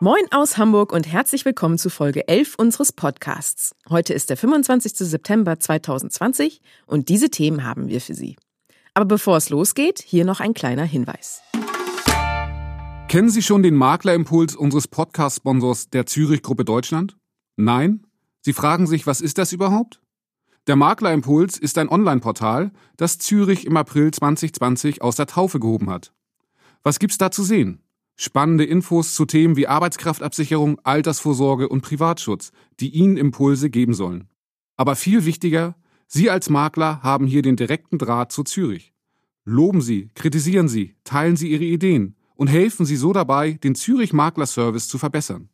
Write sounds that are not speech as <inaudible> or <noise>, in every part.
Moin aus Hamburg und herzlich willkommen zu Folge 11 unseres Podcasts. Heute ist der 25. September 2020 und diese Themen haben wir für Sie. Aber bevor es losgeht, hier noch ein kleiner Hinweis. Kennen Sie schon den Maklerimpuls unseres Podcast-Sponsors der Zürich Gruppe Deutschland? Nein? Sie fragen sich, was ist das überhaupt? Der Maklerimpuls ist ein Online-Portal, das Zürich im April 2020 aus der Taufe gehoben hat. Was gibt's da zu sehen? Spannende Infos zu Themen wie Arbeitskraftabsicherung, Altersvorsorge und Privatschutz, die Ihnen Impulse geben sollen. Aber viel wichtiger, Sie als Makler haben hier den direkten Draht zu Zürich. Loben Sie, kritisieren Sie, teilen Sie Ihre Ideen und helfen Sie so dabei, den Zürich Makler Service zu verbessern.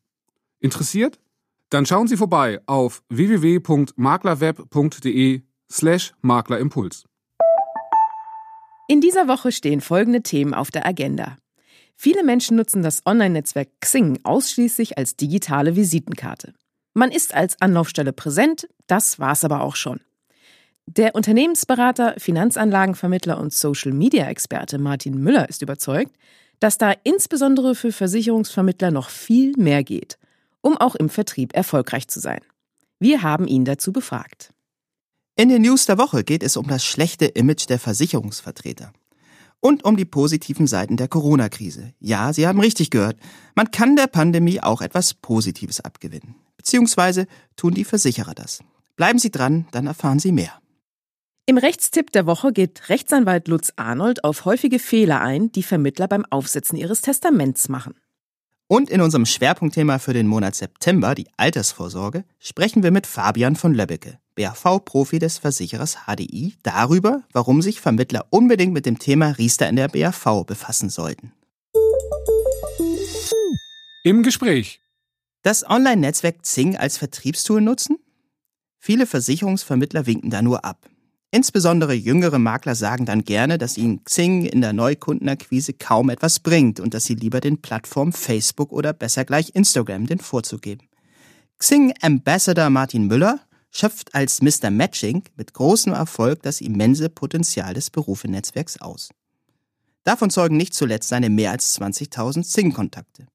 Interessiert? Dann schauen Sie vorbei auf www.maklerweb.de slash Maklerimpuls. In dieser Woche stehen folgende Themen auf der Agenda. Viele Menschen nutzen das Online-Netzwerk Xing ausschließlich als digitale Visitenkarte. Man ist als Anlaufstelle präsent, das war's aber auch schon. Der Unternehmensberater, Finanzanlagenvermittler und Social-Media-Experte Martin Müller ist überzeugt, dass da insbesondere für Versicherungsvermittler noch viel mehr geht, um auch im Vertrieb erfolgreich zu sein. Wir haben ihn dazu befragt. In den News der Woche geht es um das schlechte Image der Versicherungsvertreter und um die positiven Seiten der Corona-Krise. Ja, Sie haben richtig gehört. Man kann der Pandemie auch etwas Positives abgewinnen. Beziehungsweise tun die Versicherer das. Bleiben Sie dran, dann erfahren Sie mehr. Im Rechtstipp der Woche geht Rechtsanwalt Lutz Arnold auf häufige Fehler ein, die Vermittler beim Aufsetzen ihres Testaments machen. Und in unserem Schwerpunktthema für den Monat September, die Altersvorsorge, sprechen wir mit Fabian von Löbbecke, BAV-Profi des Versicherers HDI, darüber, warum sich Vermittler unbedingt mit dem Thema Riester in der BAV befassen sollten. Im Gespräch. Das Online-Netzwerk Zing als Vertriebstool nutzen? Viele Versicherungsvermittler winken da nur ab. Insbesondere jüngere Makler sagen dann gerne, dass ihnen Xing in der Neukundenakquise kaum etwas bringt und dass sie lieber den Plattformen Facebook oder besser gleich Instagram den Vorzug geben. Xing Ambassador Martin Müller schöpft als Mr. Matching mit großem Erfolg das immense Potenzial des Berufenetzwerks aus. Davon zeugen nicht zuletzt seine mehr als 20.000 Xing-Kontakte.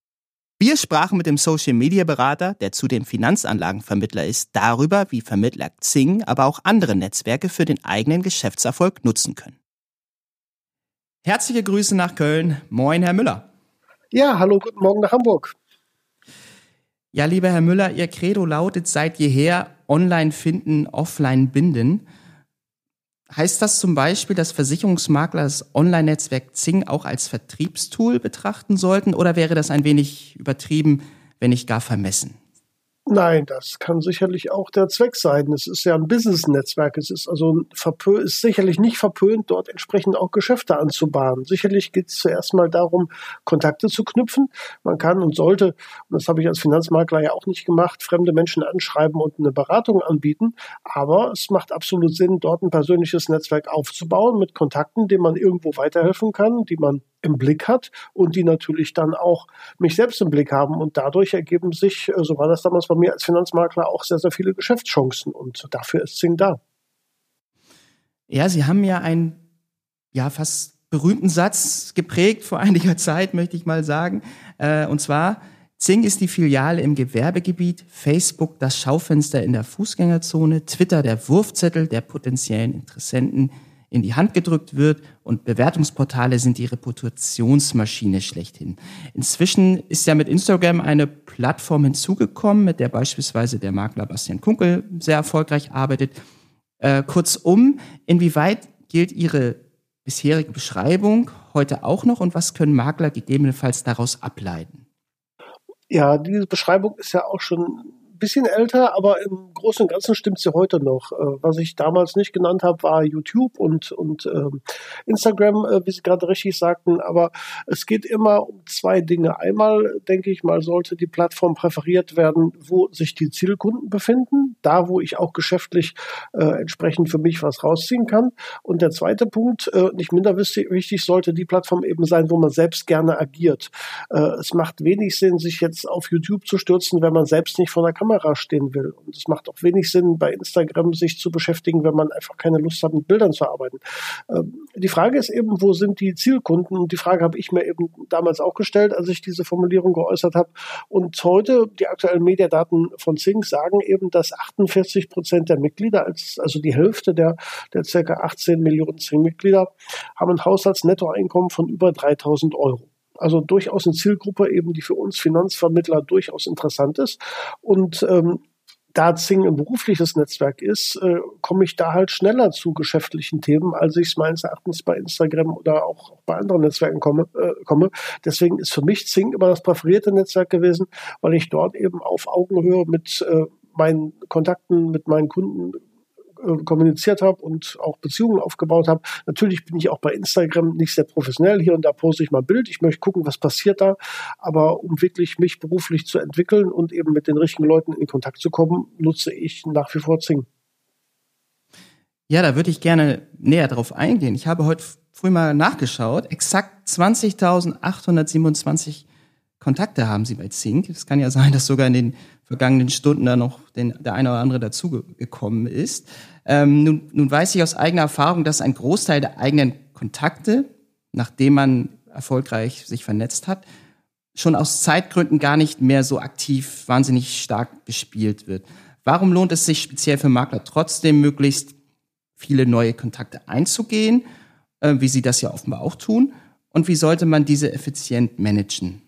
Wir sprachen mit dem Social Media Berater, der zudem Finanzanlagenvermittler ist, darüber, wie Vermittler Xing, aber auch andere Netzwerke für den eigenen Geschäftserfolg nutzen können. Herzliche Grüße nach Köln. Moin, Herr Müller. Ja, hallo, guten Morgen nach Hamburg. Ja, lieber Herr Müller, Ihr Credo lautet seit jeher online finden, offline binden. Heißt das zum Beispiel, dass Versicherungsmakler das Online-Netzwerk Zing auch als Vertriebstool betrachten sollten oder wäre das ein wenig übertrieben, wenn nicht gar vermessen? Nein, das kann sicherlich auch der Zweck sein. Es ist ja ein Business-Netzwerk. Es ist also ist sicherlich nicht verpönt, dort entsprechend auch Geschäfte anzubahnen. Sicherlich geht es zuerst mal darum, Kontakte zu knüpfen. Man kann und sollte, und das habe ich als Finanzmakler ja auch nicht gemacht, fremde Menschen anschreiben und eine Beratung anbieten. Aber es macht absolut Sinn, dort ein persönliches Netzwerk aufzubauen mit Kontakten, denen man irgendwo weiterhelfen kann, die man im Blick hat und die natürlich dann auch mich selbst im Blick haben. Und dadurch ergeben sich, äh, so war das damals bei mir als Finanzmakler, auch sehr, sehr viele Geschäftschancen. Und dafür ist Zing da. Ja, Sie haben ja einen, ja, fast berühmten Satz geprägt vor <laughs> einiger Zeit, möchte ich mal sagen. Äh, und zwar, Zing ist die Filiale im Gewerbegebiet, Facebook das Schaufenster in der Fußgängerzone, Twitter der Wurfzettel der potenziellen Interessenten, in die Hand gedrückt wird und Bewertungsportale sind die Reputationsmaschine schlechthin. Inzwischen ist ja mit Instagram eine Plattform hinzugekommen, mit der beispielsweise der Makler Bastian Kunkel sehr erfolgreich arbeitet. Äh, kurzum, inwieweit gilt Ihre bisherige Beschreibung heute auch noch und was können Makler gegebenenfalls daraus ableiten? Ja, diese Beschreibung ist ja auch schon bisschen älter, aber im Großen und Ganzen stimmt sie heute noch. Äh, was ich damals nicht genannt habe, war YouTube und, und ähm, Instagram, äh, wie Sie gerade richtig sagten. Aber es geht immer um zwei Dinge. Einmal, denke ich mal, sollte die Plattform präferiert werden, wo sich die Zielkunden befinden, da wo ich auch geschäftlich äh, entsprechend für mich was rausziehen kann. Und der zweite Punkt, äh, nicht minder wichtig, sollte die Plattform eben sein, wo man selbst gerne agiert. Äh, es macht wenig Sinn, sich jetzt auf YouTube zu stürzen, wenn man selbst nicht vor der Kamera stehen will. Und es macht auch wenig Sinn, bei Instagram sich zu beschäftigen, wenn man einfach keine Lust hat, mit Bildern zu arbeiten. Ähm, die Frage ist eben, wo sind die Zielkunden? Und die Frage habe ich mir eben damals auch gestellt, als ich diese Formulierung geäußert habe. Und heute, die aktuellen Mediadaten von Zing sagen eben, dass 48 Prozent der Mitglieder, also die Hälfte der, der circa 18 Millionen Zing-Mitglieder, haben ein Haushaltsnettoeinkommen von über 3000 Euro. Also durchaus eine Zielgruppe eben, die für uns Finanzvermittler durchaus interessant ist. Und ähm, da Zing ein berufliches Netzwerk ist, äh, komme ich da halt schneller zu geschäftlichen Themen, als ich es meines Erachtens bei Instagram oder auch bei anderen Netzwerken komme, äh, komme. Deswegen ist für mich Zing immer das präferierte Netzwerk gewesen, weil ich dort eben auf Augenhöhe mit äh, meinen Kontakten, mit meinen Kunden äh, kommuniziert habe und auch Beziehungen aufgebaut habe. Natürlich bin ich auch bei Instagram nicht sehr professionell. Hier und da poste ich mal ein Bild. Ich möchte gucken, was passiert da. Aber um wirklich mich beruflich zu entwickeln und eben mit den richtigen Leuten in Kontakt zu kommen, nutze ich nach wie vor Zing. Ja, da würde ich gerne näher drauf eingehen. Ich habe heute früh mal nachgeschaut. Exakt 20.827 Kontakte haben Sie bei Zing. Es kann ja sein, dass sogar in den vergangenen Stunden da noch den, der eine oder andere dazugekommen ist. Ähm, nun, nun weiß ich aus eigener Erfahrung, dass ein Großteil der eigenen Kontakte, nachdem man erfolgreich sich vernetzt hat, schon aus Zeitgründen gar nicht mehr so aktiv wahnsinnig stark bespielt wird. Warum lohnt es sich speziell für Makler trotzdem möglichst viele neue Kontakte einzugehen, äh, wie Sie das ja offenbar auch tun? Und wie sollte man diese effizient managen?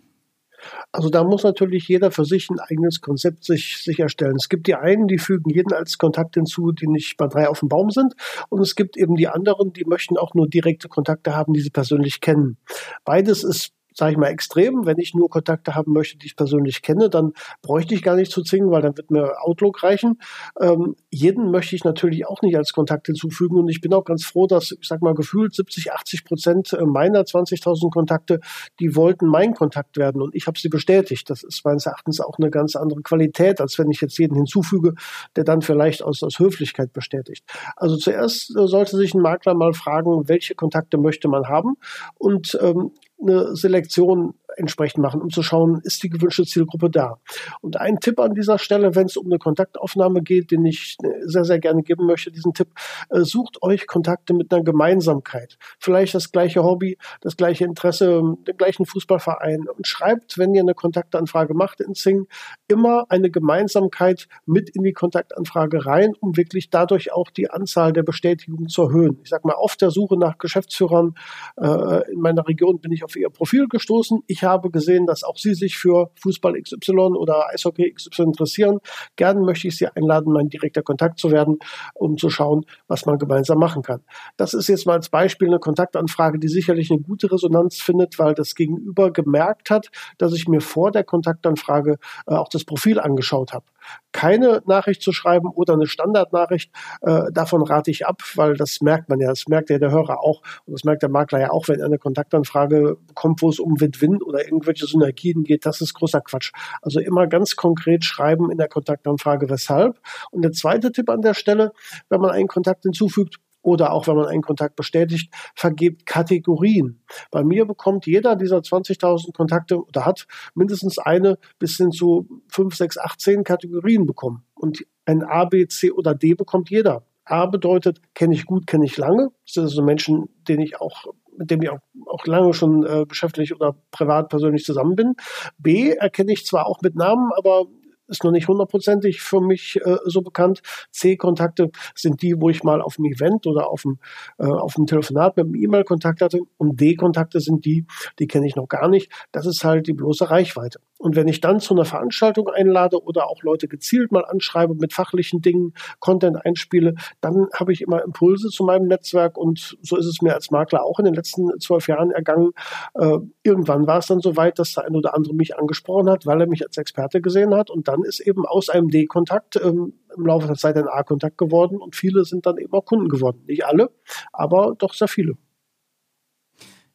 Also da muss natürlich jeder für sich ein eigenes Konzept sich, sich erstellen. Es gibt die einen, die fügen jeden als Kontakt hinzu, die nicht bei drei auf dem Baum sind. Und es gibt eben die anderen, die möchten auch nur direkte Kontakte haben, die sie persönlich kennen. Beides ist sage ich mal, extrem. Wenn ich nur Kontakte haben möchte, die ich persönlich kenne, dann bräuchte ich gar nicht zu zingen, weil dann wird mir Outlook reichen. Ähm, jeden möchte ich natürlich auch nicht als Kontakt hinzufügen und ich bin auch ganz froh, dass, ich sag mal, gefühlt 70, 80 Prozent meiner 20.000 Kontakte, die wollten mein Kontakt werden und ich habe sie bestätigt. Das ist meines Erachtens auch eine ganz andere Qualität, als wenn ich jetzt jeden hinzufüge, der dann vielleicht aus, aus Höflichkeit bestätigt. Also zuerst äh, sollte sich ein Makler mal fragen, welche Kontakte möchte man haben und ähm, eine Selektion entsprechend machen, um zu schauen, ist die gewünschte Zielgruppe da. Und ein Tipp an dieser Stelle, wenn es um eine Kontaktaufnahme geht, den ich sehr, sehr gerne geben möchte, diesen Tipp, äh, sucht euch Kontakte mit einer Gemeinsamkeit. Vielleicht das gleiche Hobby, das gleiche Interesse, den gleichen Fußballverein und schreibt, wenn ihr eine Kontaktanfrage macht in Sing, immer eine Gemeinsamkeit mit in die Kontaktanfrage rein, um wirklich dadurch auch die Anzahl der Bestätigungen zu erhöhen. Ich sag mal, auf der Suche nach Geschäftsführern äh, in meiner Region bin ich auf ihr Profil gestoßen. Ich habe habe gesehen, dass auch Sie sich für Fußball XY oder Eishockey XY interessieren. Gerne möchte ich Sie einladen, mein direkter Kontakt zu werden, um zu schauen, was man gemeinsam machen kann. Das ist jetzt mal als Beispiel eine Kontaktanfrage, die sicherlich eine gute Resonanz findet, weil das Gegenüber gemerkt hat, dass ich mir vor der Kontaktanfrage äh, auch das Profil angeschaut habe keine Nachricht zu schreiben oder eine Standardnachricht. Äh, davon rate ich ab, weil das merkt man ja, das merkt ja der Hörer auch und das merkt der Makler ja auch, wenn er eine Kontaktanfrage bekommt, wo es um Win-Win oder irgendwelche Synergien geht. Das ist großer Quatsch. Also immer ganz konkret schreiben in der Kontaktanfrage, weshalb. Und der zweite Tipp an der Stelle, wenn man einen Kontakt hinzufügt, oder auch wenn man einen Kontakt bestätigt, vergebt Kategorien. Bei mir bekommt jeder dieser 20.000 Kontakte oder hat mindestens eine bis hin zu 5, 6, 8, 10 Kategorien bekommen. Und ein A, B, C oder D bekommt jeder. A bedeutet, kenne ich gut, kenne ich lange. Das sind also Menschen, denen ich auch mit dem ich auch, auch lange schon äh, geschäftlich oder privat persönlich zusammen bin. B erkenne ich zwar auch mit Namen, aber ist noch nicht hundertprozentig für mich äh, so bekannt. C-Kontakte sind die, wo ich mal auf einem Event oder auf dem, äh, auf dem Telefonat mit einem E-Mail Kontakt hatte. Und D-Kontakte sind die, die kenne ich noch gar nicht. Das ist halt die bloße Reichweite. Und wenn ich dann zu einer Veranstaltung einlade oder auch Leute gezielt mal anschreibe mit fachlichen Dingen, Content einspiele, dann habe ich immer Impulse zu meinem Netzwerk und so ist es mir als Makler auch in den letzten zwölf Jahren ergangen. Äh, irgendwann war es dann so weit, dass der ein oder andere mich angesprochen hat, weil er mich als Experte gesehen hat und dann ist eben aus einem D-Kontakt ähm, im Laufe der Zeit ein A-Kontakt geworden und viele sind dann eben auch Kunden geworden. Nicht alle, aber doch sehr viele.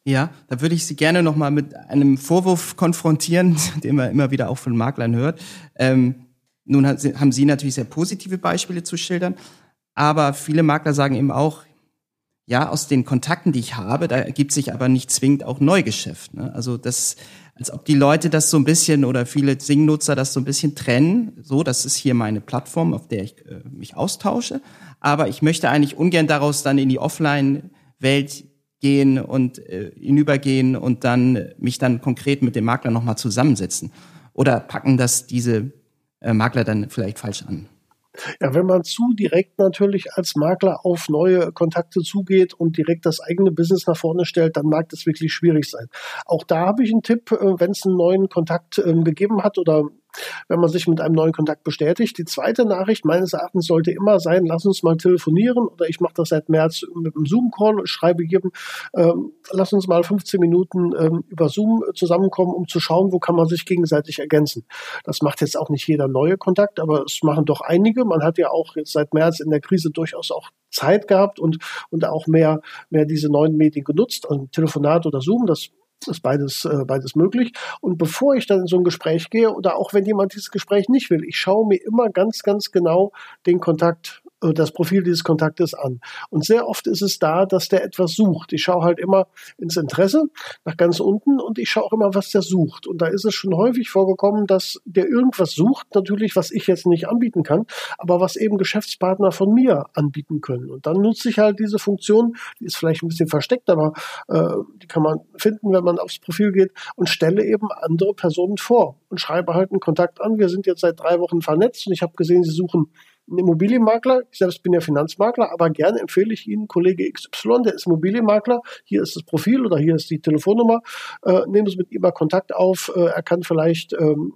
Ja, da würde ich Sie gerne nochmal mit einem Vorwurf konfrontieren, <laughs> den man immer wieder auch von Maklern hört. Ähm, nun haben Sie natürlich sehr positive Beispiele zu schildern, aber viele Makler sagen eben auch, ja, aus den Kontakten, die ich habe, da ergibt sich aber nicht zwingend auch Neugeschäft. Ne? Also das, als ob die Leute das so ein bisschen oder viele Sing-Nutzer das so ein bisschen trennen. So, das ist hier meine Plattform, auf der ich äh, mich austausche. Aber ich möchte eigentlich ungern daraus dann in die Offline-Welt gehen und äh, hinübergehen und dann mich dann konkret mit dem Makler nochmal zusammensetzen? Oder packen das diese äh, Makler dann vielleicht falsch an? Ja, wenn man zu direkt natürlich als Makler auf neue Kontakte zugeht und direkt das eigene Business nach vorne stellt, dann mag das wirklich schwierig sein. Auch da habe ich einen Tipp, äh, wenn es einen neuen Kontakt ähm, gegeben hat oder wenn man sich mit einem neuen Kontakt bestätigt. Die zweite Nachricht meines Erachtens sollte immer sein, lass uns mal telefonieren oder ich mache das seit März mit einem Zoom-Call und schreibe jedem, ähm, lass uns mal 15 Minuten ähm, über Zoom zusammenkommen, um zu schauen, wo kann man sich gegenseitig ergänzen. Das macht jetzt auch nicht jeder neue Kontakt, aber es machen doch einige. Man hat ja auch jetzt seit März in der Krise durchaus auch Zeit gehabt und, und auch mehr, mehr diese neuen Medien genutzt, also Telefonat oder Zoom. Das ist beides, äh, beides möglich. Und bevor ich dann in so ein Gespräch gehe oder auch wenn jemand dieses Gespräch nicht will, ich schaue mir immer ganz, ganz genau den Kontakt das Profil dieses Kontaktes an. Und sehr oft ist es da, dass der etwas sucht. Ich schaue halt immer ins Interesse nach ganz unten und ich schaue auch immer, was der sucht. Und da ist es schon häufig vorgekommen, dass der irgendwas sucht, natürlich, was ich jetzt nicht anbieten kann, aber was eben Geschäftspartner von mir anbieten können. Und dann nutze ich halt diese Funktion, die ist vielleicht ein bisschen versteckt, aber äh, die kann man finden, wenn man aufs Profil geht und stelle eben andere Personen vor und schreibe halt einen Kontakt an. Wir sind jetzt seit drei Wochen vernetzt und ich habe gesehen, Sie suchen ein Immobilienmakler. Ich selbst bin ja Finanzmakler, aber gerne empfehle ich Ihnen Kollege XY, der ist Immobilienmakler. Hier ist das Profil oder hier ist die Telefonnummer. Äh, nehmen Sie mit ihm mal Kontakt auf. Äh, er kann vielleicht ähm,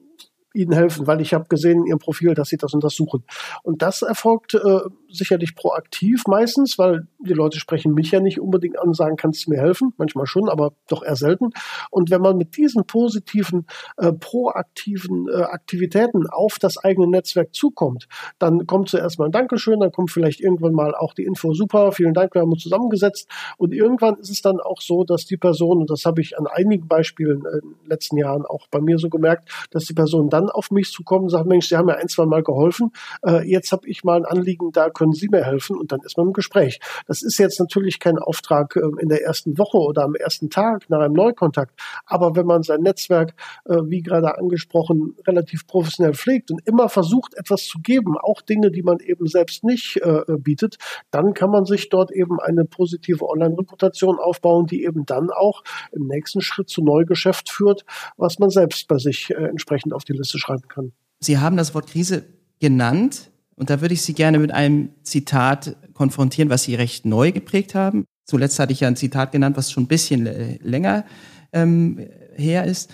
ihnen helfen, weil ich habe gesehen in ihrem Profil, dass sie das untersuchen. Und das erfolgt äh, sicherlich proaktiv meistens, weil die Leute sprechen mich ja nicht unbedingt an und sagen, kannst du mir helfen? Manchmal schon, aber doch eher selten. Und wenn man mit diesen positiven, äh, proaktiven äh, Aktivitäten auf das eigene Netzwerk zukommt, dann kommt zuerst mal ein Dankeschön, dann kommt vielleicht irgendwann mal auch die Info, super, vielen Dank, wir haben uns zusammengesetzt. Und irgendwann ist es dann auch so, dass die Person, und das habe ich an einigen Beispielen in den letzten Jahren auch bei mir so gemerkt, dass die Person dann auf mich zukommt und sagt, Mensch, Sie haben mir ein, zwei Mal geholfen, äh, jetzt habe ich mal ein Anliegen, da können Sie mir helfen und dann ist man im Gespräch. Das ist jetzt natürlich kein Auftrag äh, in der ersten Woche oder am ersten Tag nach einem Neukontakt. Aber wenn man sein Netzwerk, äh, wie gerade angesprochen, relativ professionell pflegt und immer versucht, etwas zu geben, auch Dinge, die man eben selbst nicht äh, bietet, dann kann man sich dort eben eine positive Online-Reputation aufbauen, die eben dann auch im nächsten Schritt zu Neugeschäft führt, was man selbst bei sich äh, entsprechend auf die Liste schreiben kann. Sie haben das Wort Krise genannt. Und da würde ich Sie gerne mit einem Zitat konfrontieren, was Sie recht neu geprägt haben. Zuletzt hatte ich ja ein Zitat genannt, was schon ein bisschen länger ähm, her ist.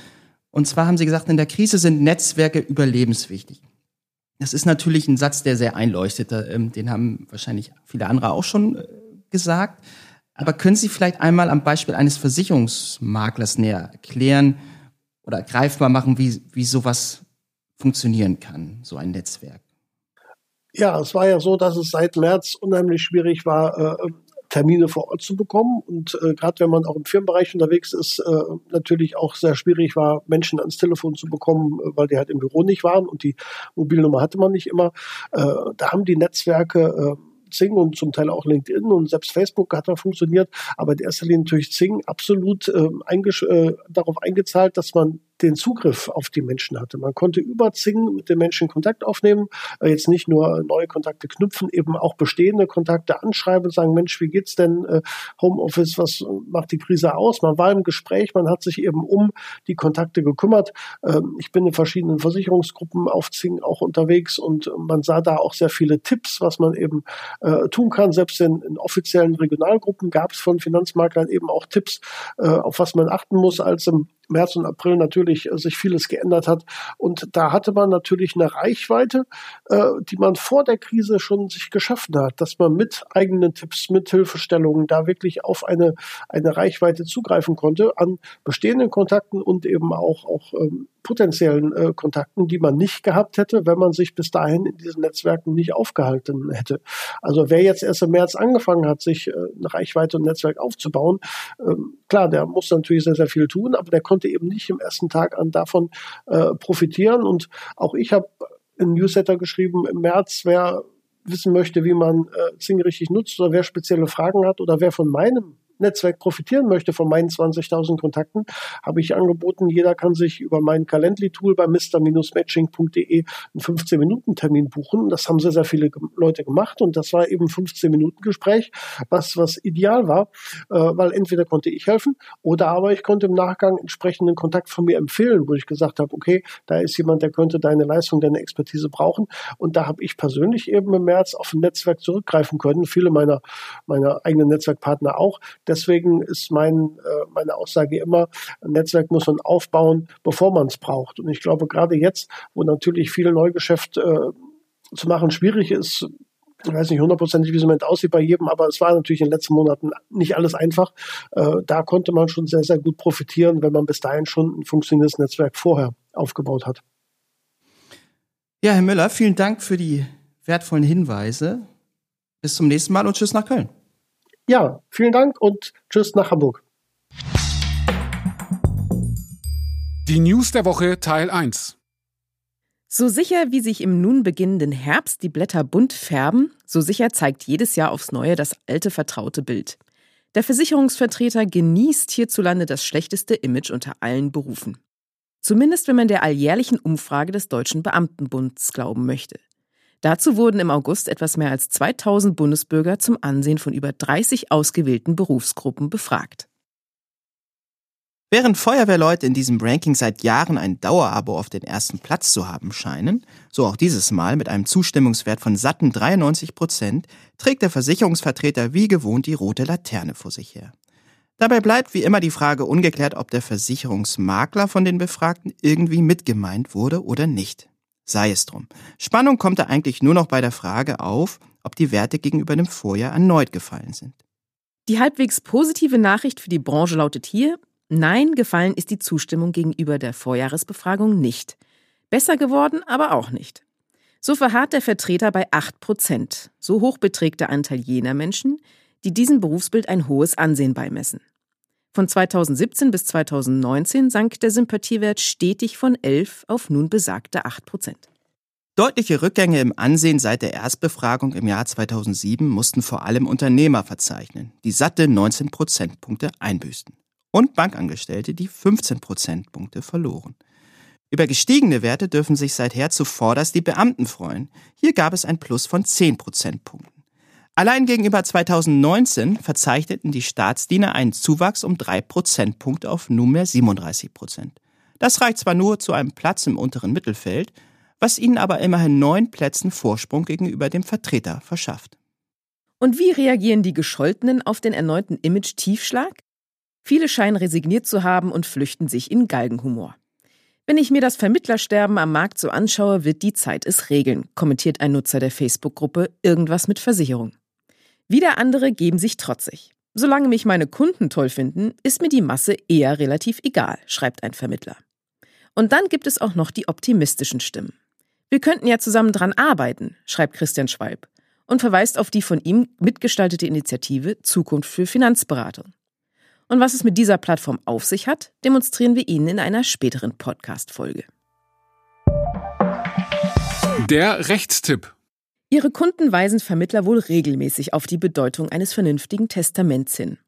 Und zwar haben Sie gesagt, in der Krise sind Netzwerke überlebenswichtig. Das ist natürlich ein Satz, der sehr einleuchtet. Ähm, den haben wahrscheinlich viele andere auch schon äh, gesagt. Aber können Sie vielleicht einmal am Beispiel eines Versicherungsmaklers näher erklären oder greifbar machen, wie, wie sowas funktionieren kann, so ein Netzwerk? Ja, es war ja so, dass es seit März unheimlich schwierig war, äh, Termine vor Ort zu bekommen. Und äh, gerade wenn man auch im Firmenbereich unterwegs ist, äh, natürlich auch sehr schwierig war, Menschen ans Telefon zu bekommen, weil die halt im Büro nicht waren und die Mobilnummer hatte man nicht immer. Da haben die Netzwerke Zing und zum Teil auch LinkedIn und selbst Facebook hat da funktioniert, aber in erster Linie natürlich Zing absolut äh, äh, darauf eingezahlt, dass man den Zugriff auf die Menschen hatte. Man konnte über Zing mit den Menschen Kontakt aufnehmen, äh, jetzt nicht nur neue Kontakte knüpfen, eben auch bestehende Kontakte anschreiben, sagen, Mensch, wie geht's denn äh, Homeoffice, was macht die Krise aus? Man war im Gespräch, man hat sich eben um die Kontakte gekümmert. Ähm, ich bin in verschiedenen Versicherungsgruppen auf Zing auch unterwegs und man sah da auch sehr viele Tipps, was man eben äh, tun kann. Selbst in, in offiziellen Regionalgruppen gab es von Finanzmaklern eben auch Tipps, auf was man achten muss als im März und April natürlich äh, sich vieles geändert hat. Und da hatte man natürlich eine Reichweite, äh, die man vor der Krise schon sich geschaffen hat, dass man mit eigenen Tipps, mit Hilfestellungen da wirklich auf eine, eine Reichweite zugreifen konnte an bestehenden Kontakten und eben auch, auch ähm, potenziellen äh, Kontakten, die man nicht gehabt hätte, wenn man sich bis dahin in diesen Netzwerken nicht aufgehalten hätte. Also wer jetzt erst im März angefangen hat, sich äh, eine Reichweite und ein Netzwerk aufzubauen, ähm, klar, der muss natürlich sehr, sehr viel tun, aber der konnte eben nicht im ersten Tag an davon äh, profitieren. Und auch ich habe ein Newsletter geschrieben im März, wer wissen möchte, wie man äh, Zing richtig nutzt oder wer spezielle Fragen hat oder wer von meinem Netzwerk profitieren möchte von meinen 20.000 Kontakten, habe ich angeboten, jeder kann sich über mein Calendly-Tool bei mr-matching.de einen 15-Minuten-Termin buchen. Das haben sehr, sehr viele Leute gemacht und das war eben 15-Minuten-Gespräch, was, was ideal war, äh, weil entweder konnte ich helfen oder aber ich konnte im Nachgang entsprechenden Kontakt von mir empfehlen, wo ich gesagt habe, okay, da ist jemand, der könnte deine Leistung, deine Expertise brauchen und da habe ich persönlich eben im März auf ein Netzwerk zurückgreifen können, viele meiner, meiner eigenen Netzwerkpartner auch, Deswegen ist mein, äh, meine Aussage immer, ein Netzwerk muss man aufbauen, bevor man es braucht. Und ich glaube, gerade jetzt, wo natürlich viel Neugeschäft äh, zu machen schwierig ist, ich weiß nicht hundertprozentig, wie es im Moment aussieht bei jedem, aber es war natürlich in den letzten Monaten nicht alles einfach. Äh, da konnte man schon sehr, sehr gut profitieren, wenn man bis dahin schon ein funktionierendes Netzwerk vorher aufgebaut hat. Ja, Herr Müller, vielen Dank für die wertvollen Hinweise. Bis zum nächsten Mal und tschüss nach Köln. Ja, vielen Dank und tschüss nach Hamburg. Die News der Woche Teil 1. So sicher, wie sich im nun beginnenden Herbst die Blätter bunt färben, so sicher zeigt jedes Jahr aufs Neue das alte vertraute Bild. Der Versicherungsvertreter genießt hierzulande das schlechteste Image unter allen Berufen. Zumindest wenn man der alljährlichen Umfrage des Deutschen Beamtenbunds glauben möchte. Dazu wurden im August etwas mehr als 2000 Bundesbürger zum Ansehen von über 30 ausgewählten Berufsgruppen befragt. Während Feuerwehrleute in diesem Ranking seit Jahren ein Dauerabo auf den ersten Platz zu haben scheinen, so auch dieses Mal mit einem Zustimmungswert von satten 93 Prozent, trägt der Versicherungsvertreter wie gewohnt die rote Laterne vor sich her. Dabei bleibt wie immer die Frage ungeklärt, ob der Versicherungsmakler von den Befragten irgendwie mitgemeint wurde oder nicht. Sei es drum. Spannung kommt da eigentlich nur noch bei der Frage auf, ob die Werte gegenüber dem Vorjahr erneut gefallen sind. Die halbwegs positive Nachricht für die Branche lautet hier, nein, gefallen ist die Zustimmung gegenüber der Vorjahresbefragung nicht. Besser geworden aber auch nicht. So verharrt der Vertreter bei 8 Prozent. So hoch beträgt der Anteil jener Menschen, die diesem Berufsbild ein hohes Ansehen beimessen. Von 2017 bis 2019 sank der Sympathiewert stetig von 11 auf nun besagte 8 Prozent. Deutliche Rückgänge im Ansehen seit der Erstbefragung im Jahr 2007 mussten vor allem Unternehmer verzeichnen, die satte 19 Prozentpunkte einbüßten. Und Bankangestellte, die 15 Prozentpunkte verloren. Über gestiegene Werte dürfen sich seither zuvorderst die Beamten freuen. Hier gab es ein Plus von 10 Prozentpunkten. Allein gegenüber 2019 verzeichneten die Staatsdiener einen Zuwachs um drei Prozentpunkte auf nunmehr 37 Prozent. Das reicht zwar nur zu einem Platz im unteren Mittelfeld, was ihnen aber immerhin neun Plätzen Vorsprung gegenüber dem Vertreter verschafft. Und wie reagieren die Gescholtenen auf den erneuten Image-Tiefschlag? Viele scheinen resigniert zu haben und flüchten sich in Galgenhumor. Wenn ich mir das Vermittlersterben am Markt so anschaue, wird die Zeit es regeln, kommentiert ein Nutzer der Facebook-Gruppe Irgendwas mit Versicherung. Wieder andere geben sich trotzig. Solange mich meine Kunden toll finden, ist mir die Masse eher relativ egal, schreibt ein Vermittler. Und dann gibt es auch noch die optimistischen Stimmen. Wir könnten ja zusammen dran arbeiten, schreibt Christian Schwalb und verweist auf die von ihm mitgestaltete Initiative Zukunft für Finanzberatung. Und was es mit dieser Plattform auf sich hat, demonstrieren wir Ihnen in einer späteren Podcast-Folge. Der Rechtstipp. Ihre Kunden weisen Vermittler wohl regelmäßig auf die Bedeutung eines vernünftigen Testaments hin.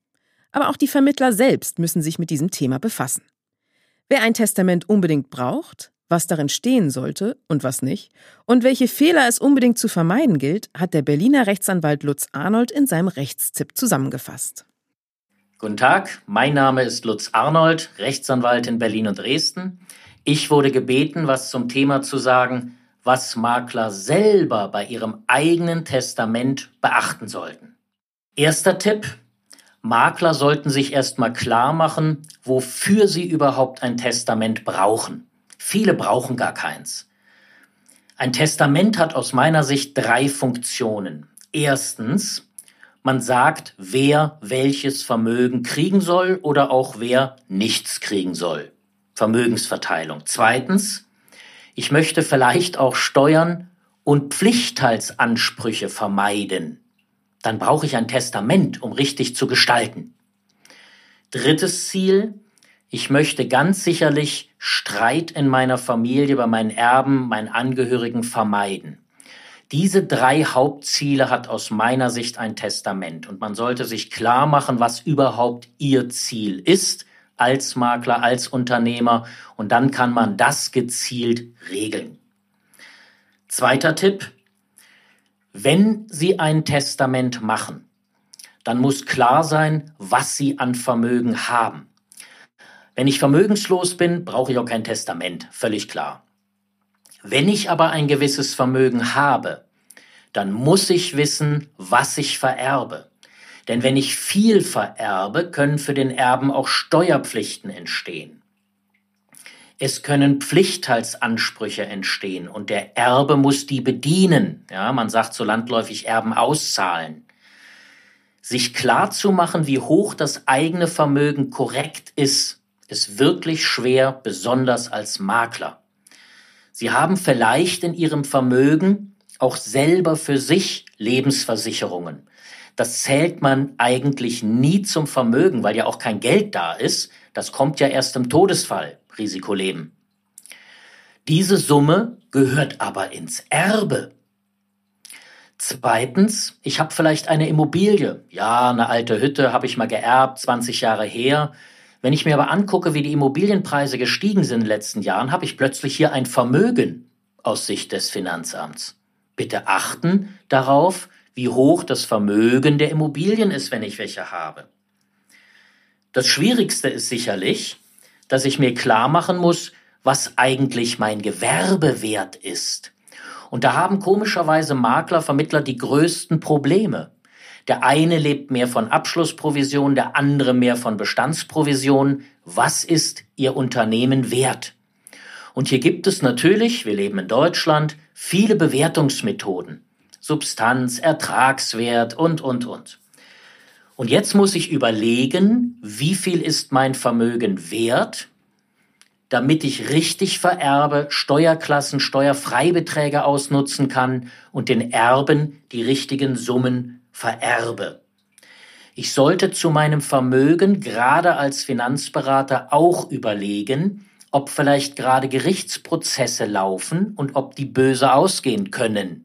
Aber auch die Vermittler selbst müssen sich mit diesem Thema befassen. Wer ein Testament unbedingt braucht, was darin stehen sollte und was nicht, und welche Fehler es unbedingt zu vermeiden gilt, hat der Berliner Rechtsanwalt Lutz Arnold in seinem Rechtstipp zusammengefasst. Guten Tag, mein Name ist Lutz Arnold, Rechtsanwalt in Berlin und Dresden. Ich wurde gebeten, was zum Thema zu sagen, was Makler selber bei ihrem eigenen Testament beachten sollten. Erster Tipp. Makler sollten sich erstmal klar machen, wofür sie überhaupt ein Testament brauchen. Viele brauchen gar keins. Ein Testament hat aus meiner Sicht drei Funktionen. Erstens, man sagt, wer welches Vermögen kriegen soll oder auch wer nichts kriegen soll. Vermögensverteilung. Zweitens, ich möchte vielleicht auch Steuern und Pflichtteilsansprüche vermeiden dann brauche ich ein Testament, um richtig zu gestalten. Drittes Ziel, ich möchte ganz sicherlich Streit in meiner Familie, bei meinen Erben, meinen Angehörigen vermeiden. Diese drei Hauptziele hat aus meiner Sicht ein Testament und man sollte sich klar machen, was überhaupt Ihr Ziel ist als Makler, als Unternehmer und dann kann man das gezielt regeln. Zweiter Tipp, wenn Sie ein Testament machen, dann muss klar sein, was Sie an Vermögen haben. Wenn ich vermögenslos bin, brauche ich auch kein Testament, völlig klar. Wenn ich aber ein gewisses Vermögen habe, dann muss ich wissen, was ich vererbe. Denn wenn ich viel vererbe, können für den Erben auch Steuerpflichten entstehen. Es können Pflichtteilsansprüche entstehen und der Erbe muss die bedienen. Ja, man sagt so landläufig Erben auszahlen. Sich klar zu machen, wie hoch das eigene Vermögen korrekt ist, ist wirklich schwer, besonders als Makler. Sie haben vielleicht in Ihrem Vermögen auch selber für sich Lebensversicherungen. Das zählt man eigentlich nie zum Vermögen, weil ja auch kein Geld da ist. Das kommt ja erst im Todesfall. Risikoleben. Diese Summe gehört aber ins Erbe. Zweitens, ich habe vielleicht eine Immobilie. Ja, eine alte Hütte habe ich mal geerbt, 20 Jahre her. Wenn ich mir aber angucke, wie die Immobilienpreise gestiegen sind in den letzten Jahren, habe ich plötzlich hier ein Vermögen aus Sicht des Finanzamts. Bitte achten darauf, wie hoch das Vermögen der Immobilien ist, wenn ich welche habe. Das Schwierigste ist sicherlich, dass ich mir klar machen muss, was eigentlich mein Gewerbewert ist. Und da haben komischerweise Makler, Vermittler die größten Probleme. Der eine lebt mehr von Abschlussprovision, der andere mehr von Bestandsprovision. Was ist Ihr Unternehmen wert? Und hier gibt es natürlich, wir leben in Deutschland, viele Bewertungsmethoden. Substanz, Ertragswert und, und, und. Und jetzt muss ich überlegen, wie viel ist mein Vermögen wert, damit ich richtig vererbe, Steuerklassen, Steuerfreibeträge ausnutzen kann und den Erben die richtigen Summen vererbe. Ich sollte zu meinem Vermögen gerade als Finanzberater auch überlegen, ob vielleicht gerade Gerichtsprozesse laufen und ob die böse ausgehen können.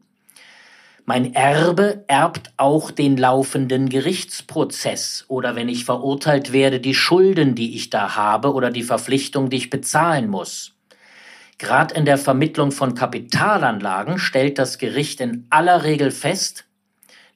Mein Erbe erbt auch den laufenden Gerichtsprozess oder wenn ich verurteilt werde, die Schulden, die ich da habe oder die Verpflichtung, die ich bezahlen muss. Gerade in der Vermittlung von Kapitalanlagen stellt das Gericht in aller Regel fest,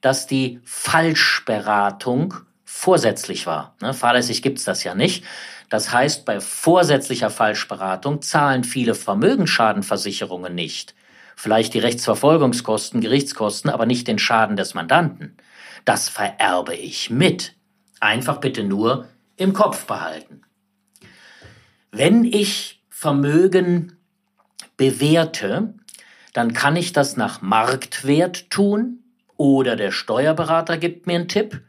dass die Falschberatung vorsätzlich war. Ne, fahrlässig gibt's das ja nicht. Das heißt, bei vorsätzlicher Falschberatung zahlen viele Vermögensschadenversicherungen nicht vielleicht die Rechtsverfolgungskosten, Gerichtskosten, aber nicht den Schaden des Mandanten. Das vererbe ich mit. Einfach bitte nur im Kopf behalten. Wenn ich Vermögen bewerte, dann kann ich das nach Marktwert tun oder der Steuerberater gibt mir einen Tipp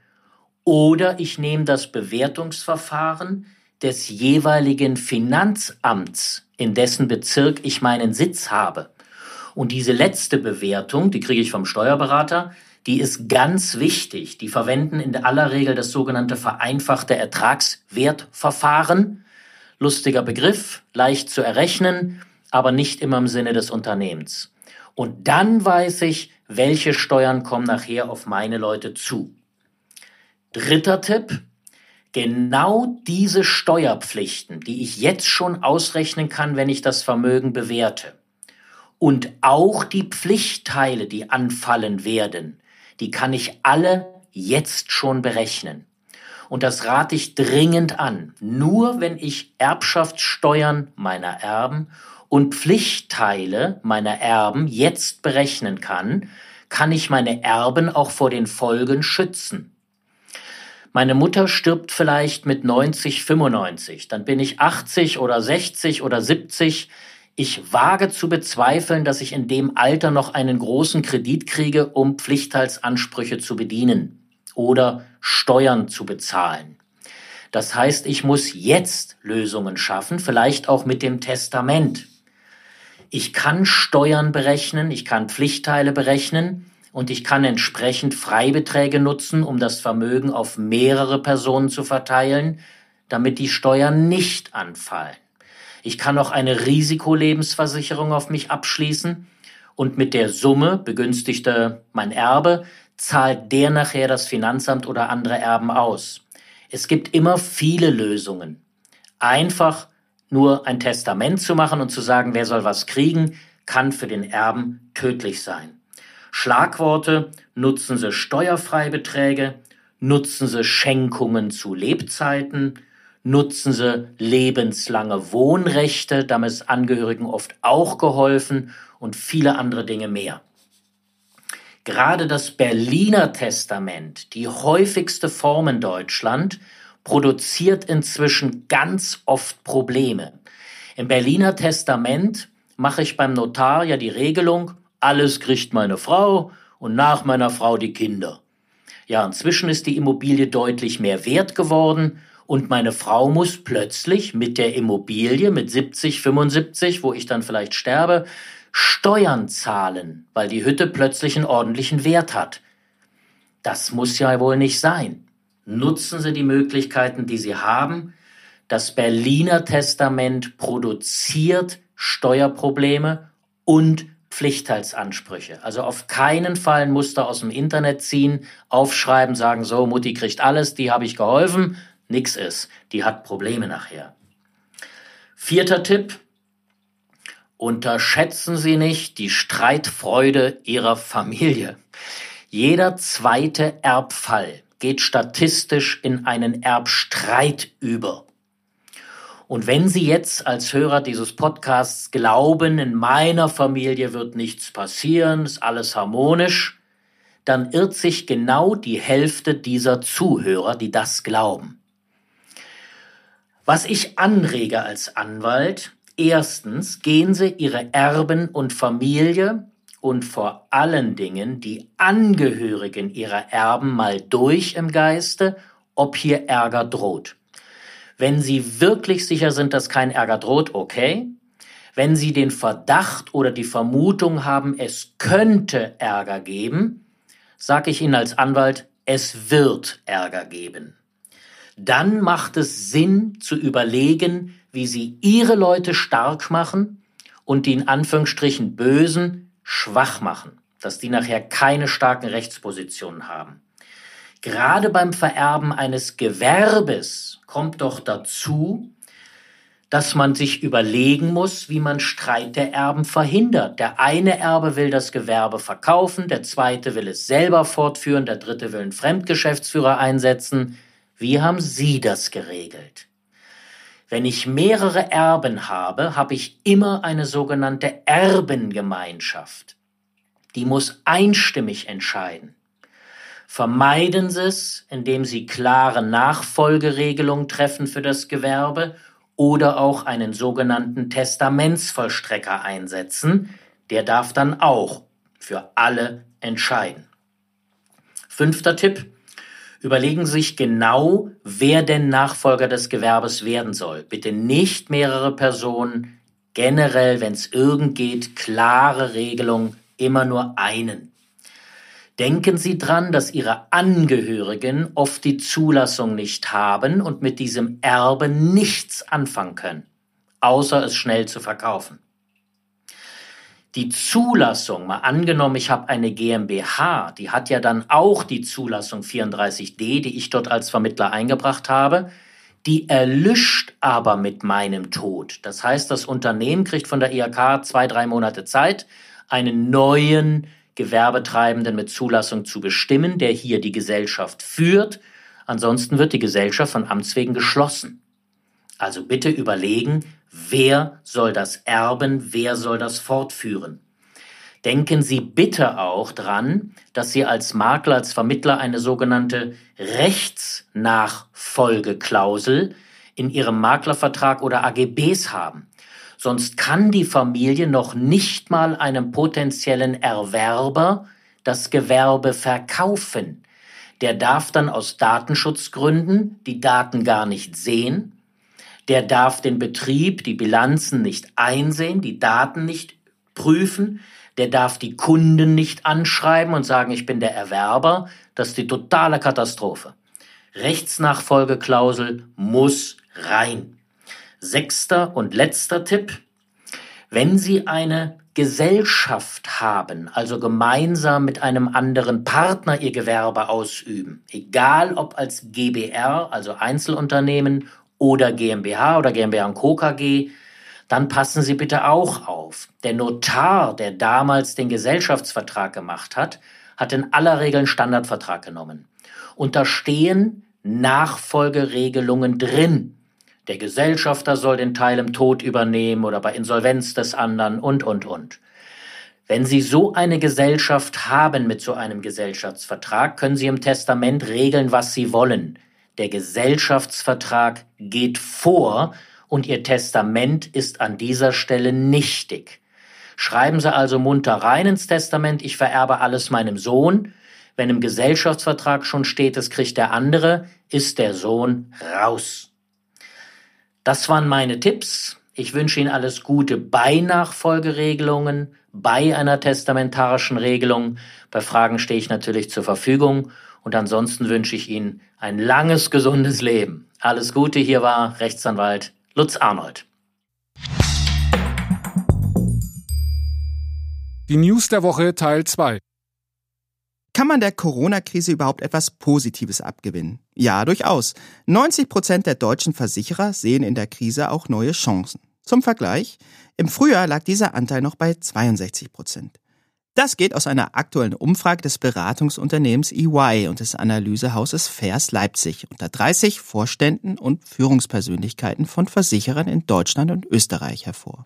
oder ich nehme das Bewertungsverfahren des jeweiligen Finanzamts, in dessen Bezirk ich meinen Sitz habe. Und diese letzte Bewertung, die kriege ich vom Steuerberater, die ist ganz wichtig. Die verwenden in aller Regel das sogenannte vereinfachte Ertragswertverfahren. Lustiger Begriff, leicht zu errechnen, aber nicht immer im Sinne des Unternehmens. Und dann weiß ich, welche Steuern kommen nachher auf meine Leute zu. Dritter Tipp, genau diese Steuerpflichten, die ich jetzt schon ausrechnen kann, wenn ich das Vermögen bewerte, und auch die Pflichtteile, die anfallen werden, die kann ich alle jetzt schon berechnen. Und das rate ich dringend an. Nur wenn ich Erbschaftssteuern meiner Erben und Pflichtteile meiner Erben jetzt berechnen kann, kann ich meine Erben auch vor den Folgen schützen. Meine Mutter stirbt vielleicht mit 90, 95, dann bin ich 80 oder 60 oder 70. Ich wage zu bezweifeln, dass ich in dem Alter noch einen großen Kredit kriege, um Pflichtteilsansprüche zu bedienen oder Steuern zu bezahlen. Das heißt, ich muss jetzt Lösungen schaffen, vielleicht auch mit dem Testament. Ich kann Steuern berechnen, ich kann Pflichtteile berechnen, und ich kann entsprechend Freibeträge nutzen, um das Vermögen auf mehrere Personen zu verteilen, damit die Steuern nicht anfallen. Ich kann auch eine Risikolebensversicherung auf mich abschließen und mit der Summe begünstigte mein Erbe, zahlt der nachher das Finanzamt oder andere Erben aus. Es gibt immer viele Lösungen. Einfach nur ein Testament zu machen und zu sagen, wer soll was kriegen, kann für den Erben tödlich sein. Schlagworte, nutzen Sie Steuerfreibeträge, nutzen Sie Schenkungen zu Lebzeiten, nutzen Sie lebenslange Wohnrechte, damit ist Angehörigen oft auch geholfen und viele andere Dinge mehr. Gerade das Berliner Testament, die häufigste Form in Deutschland, produziert inzwischen ganz oft Probleme. Im Berliner Testament mache ich beim Notar ja die Regelung, alles kriegt meine Frau und nach meiner Frau die Kinder. Ja, inzwischen ist die Immobilie deutlich mehr wert geworden und meine Frau muss plötzlich mit der Immobilie mit 70, 75, wo ich dann vielleicht sterbe, Steuern zahlen, weil die Hütte plötzlich einen ordentlichen Wert hat. Das muss ja wohl nicht sein. Nutzen Sie die Möglichkeiten, die Sie haben. Das Berliner Testament produziert Steuerprobleme und Pflichtteilsansprüche. Also auf keinen Fall ein Muster aus dem Internet ziehen, aufschreiben, sagen, so, Mutti kriegt alles, die habe ich geholfen. Nix ist. Die hat Probleme nachher. Vierter Tipp. Unterschätzen Sie nicht die Streitfreude Ihrer Familie. Jeder zweite Erbfall geht statistisch in einen Erbstreit über. Und wenn Sie jetzt als Hörer dieses Podcasts glauben, in meiner Familie wird nichts passieren, ist alles harmonisch, dann irrt sich genau die Hälfte dieser Zuhörer, die das glauben. Was ich anrege als Anwalt, erstens gehen Sie Ihre Erben und Familie und vor allen Dingen die Angehörigen Ihrer Erben mal durch im Geiste, ob hier Ärger droht. Wenn Sie wirklich sicher sind, dass kein Ärger droht, okay. Wenn Sie den Verdacht oder die Vermutung haben, es könnte Ärger geben, sage ich Ihnen als Anwalt, es wird Ärger geben. Dann macht es Sinn zu überlegen, wie Sie Ihre Leute stark machen und die in Anführungsstrichen Bösen schwach machen, dass die nachher keine starken Rechtspositionen haben. Gerade beim Vererben eines Gewerbes kommt doch dazu, dass man sich überlegen muss, wie man Streit der Erben verhindert. Der eine Erbe will das Gewerbe verkaufen, der zweite will es selber fortführen, der dritte will einen Fremdgeschäftsführer einsetzen. Wie haben Sie das geregelt? Wenn ich mehrere Erben habe, habe ich immer eine sogenannte Erbengemeinschaft. Die muss einstimmig entscheiden. Vermeiden Sie es, indem Sie klare Nachfolgeregelungen treffen für das Gewerbe oder auch einen sogenannten Testamentsvollstrecker einsetzen. Der darf dann auch für alle entscheiden. Fünfter Tipp. Überlegen Sie sich genau, wer denn Nachfolger des Gewerbes werden soll. Bitte nicht mehrere Personen. Generell, wenn es irgend geht, klare Regelung, immer nur einen. Denken Sie dran, dass Ihre Angehörigen oft die Zulassung nicht haben und mit diesem Erbe nichts anfangen können, außer es schnell zu verkaufen. Die Zulassung, mal angenommen, ich habe eine GmbH, die hat ja dann auch die Zulassung 34d, die ich dort als Vermittler eingebracht habe, die erlischt aber mit meinem Tod. Das heißt, das Unternehmen kriegt von der IHK zwei, drei Monate Zeit, einen neuen Gewerbetreibenden mit Zulassung zu bestimmen, der hier die Gesellschaft führt. Ansonsten wird die Gesellschaft von Amts wegen geschlossen. Also bitte überlegen, wer soll das erben, wer soll das fortführen. Denken Sie bitte auch dran, dass Sie als Makler, als Vermittler eine sogenannte Rechtsnachfolgeklausel in Ihrem Maklervertrag oder AGBs haben. Sonst kann die Familie noch nicht mal einem potenziellen Erwerber das Gewerbe verkaufen. Der darf dann aus Datenschutzgründen die Daten gar nicht sehen. Der darf den Betrieb, die Bilanzen nicht einsehen, die Daten nicht prüfen. Der darf die Kunden nicht anschreiben und sagen, ich bin der Erwerber. Das ist die totale Katastrophe. Rechtsnachfolgeklausel muss rein. Sechster und letzter Tipp. Wenn Sie eine Gesellschaft haben, also gemeinsam mit einem anderen Partner Ihr Gewerbe ausüben, egal ob als GBR, also Einzelunternehmen, oder GmbH oder GmbH und Co. KG, dann passen Sie bitte auch auf. Der Notar, der damals den Gesellschaftsvertrag gemacht hat, hat in aller Regel einen Standardvertrag genommen. Und da stehen Nachfolgeregelungen drin. Der Gesellschafter soll den Teil im Tod übernehmen oder bei Insolvenz des anderen und, und, und. Wenn Sie so eine Gesellschaft haben mit so einem Gesellschaftsvertrag, können Sie im Testament regeln, was Sie wollen. Der Gesellschaftsvertrag geht vor und Ihr Testament ist an dieser Stelle nichtig. Schreiben Sie also munter rein ins Testament, ich vererbe alles meinem Sohn. Wenn im Gesellschaftsvertrag schon steht, es kriegt der andere, ist der Sohn raus. Das waren meine Tipps. Ich wünsche Ihnen alles Gute bei Nachfolgeregelungen, bei einer testamentarischen Regelung. Bei Fragen stehe ich natürlich zur Verfügung. Und ansonsten wünsche ich Ihnen ein langes, gesundes Leben. Alles Gute, hier war Rechtsanwalt Lutz Arnold. Die News der Woche Teil 2. Kann man der Corona-Krise überhaupt etwas Positives abgewinnen? Ja, durchaus. 90 Prozent der deutschen Versicherer sehen in der Krise auch neue Chancen. Zum Vergleich, im Frühjahr lag dieser Anteil noch bei 62 Prozent. Das geht aus einer aktuellen Umfrage des Beratungsunternehmens EY und des Analysehauses Vers Leipzig unter 30 Vorständen und Führungspersönlichkeiten von Versicherern in Deutschland und Österreich hervor.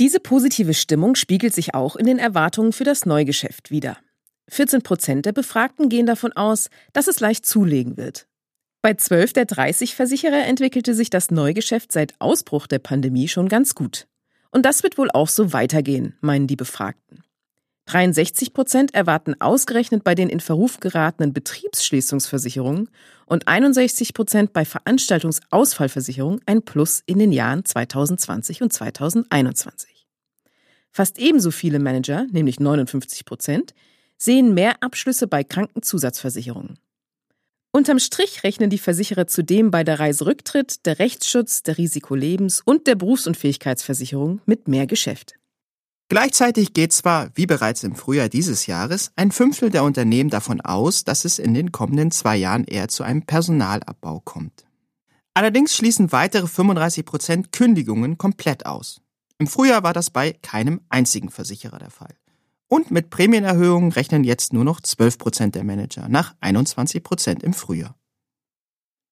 Diese positive Stimmung spiegelt sich auch in den Erwartungen für das Neugeschäft wider. 14 Prozent der Befragten gehen davon aus, dass es leicht zulegen wird. Bei 12 der 30 Versicherer entwickelte sich das Neugeschäft seit Ausbruch der Pandemie schon ganz gut. Und das wird wohl auch so weitergehen, meinen die Befragten. 63 Prozent erwarten ausgerechnet bei den in Verruf geratenen Betriebsschließungsversicherungen und 61 Prozent bei Veranstaltungsausfallversicherungen ein Plus in den Jahren 2020 und 2021. Fast ebenso viele Manager, nämlich 59 Prozent, sehen mehr Abschlüsse bei Krankenzusatzversicherungen. Unterm Strich rechnen die Versicherer zudem bei der Reiserücktritt, der Rechtsschutz, der Risikolebens- und der Berufsunfähigkeitsversicherung mit mehr Geschäft. Gleichzeitig geht zwar, wie bereits im Frühjahr dieses Jahres, ein Fünftel der Unternehmen davon aus, dass es in den kommenden zwei Jahren eher zu einem Personalabbau kommt. Allerdings schließen weitere 35 Prozent Kündigungen komplett aus. Im Frühjahr war das bei keinem einzigen Versicherer der Fall. Und mit Prämienerhöhungen rechnen jetzt nur noch 12 Prozent der Manager, nach 21 Prozent im Frühjahr.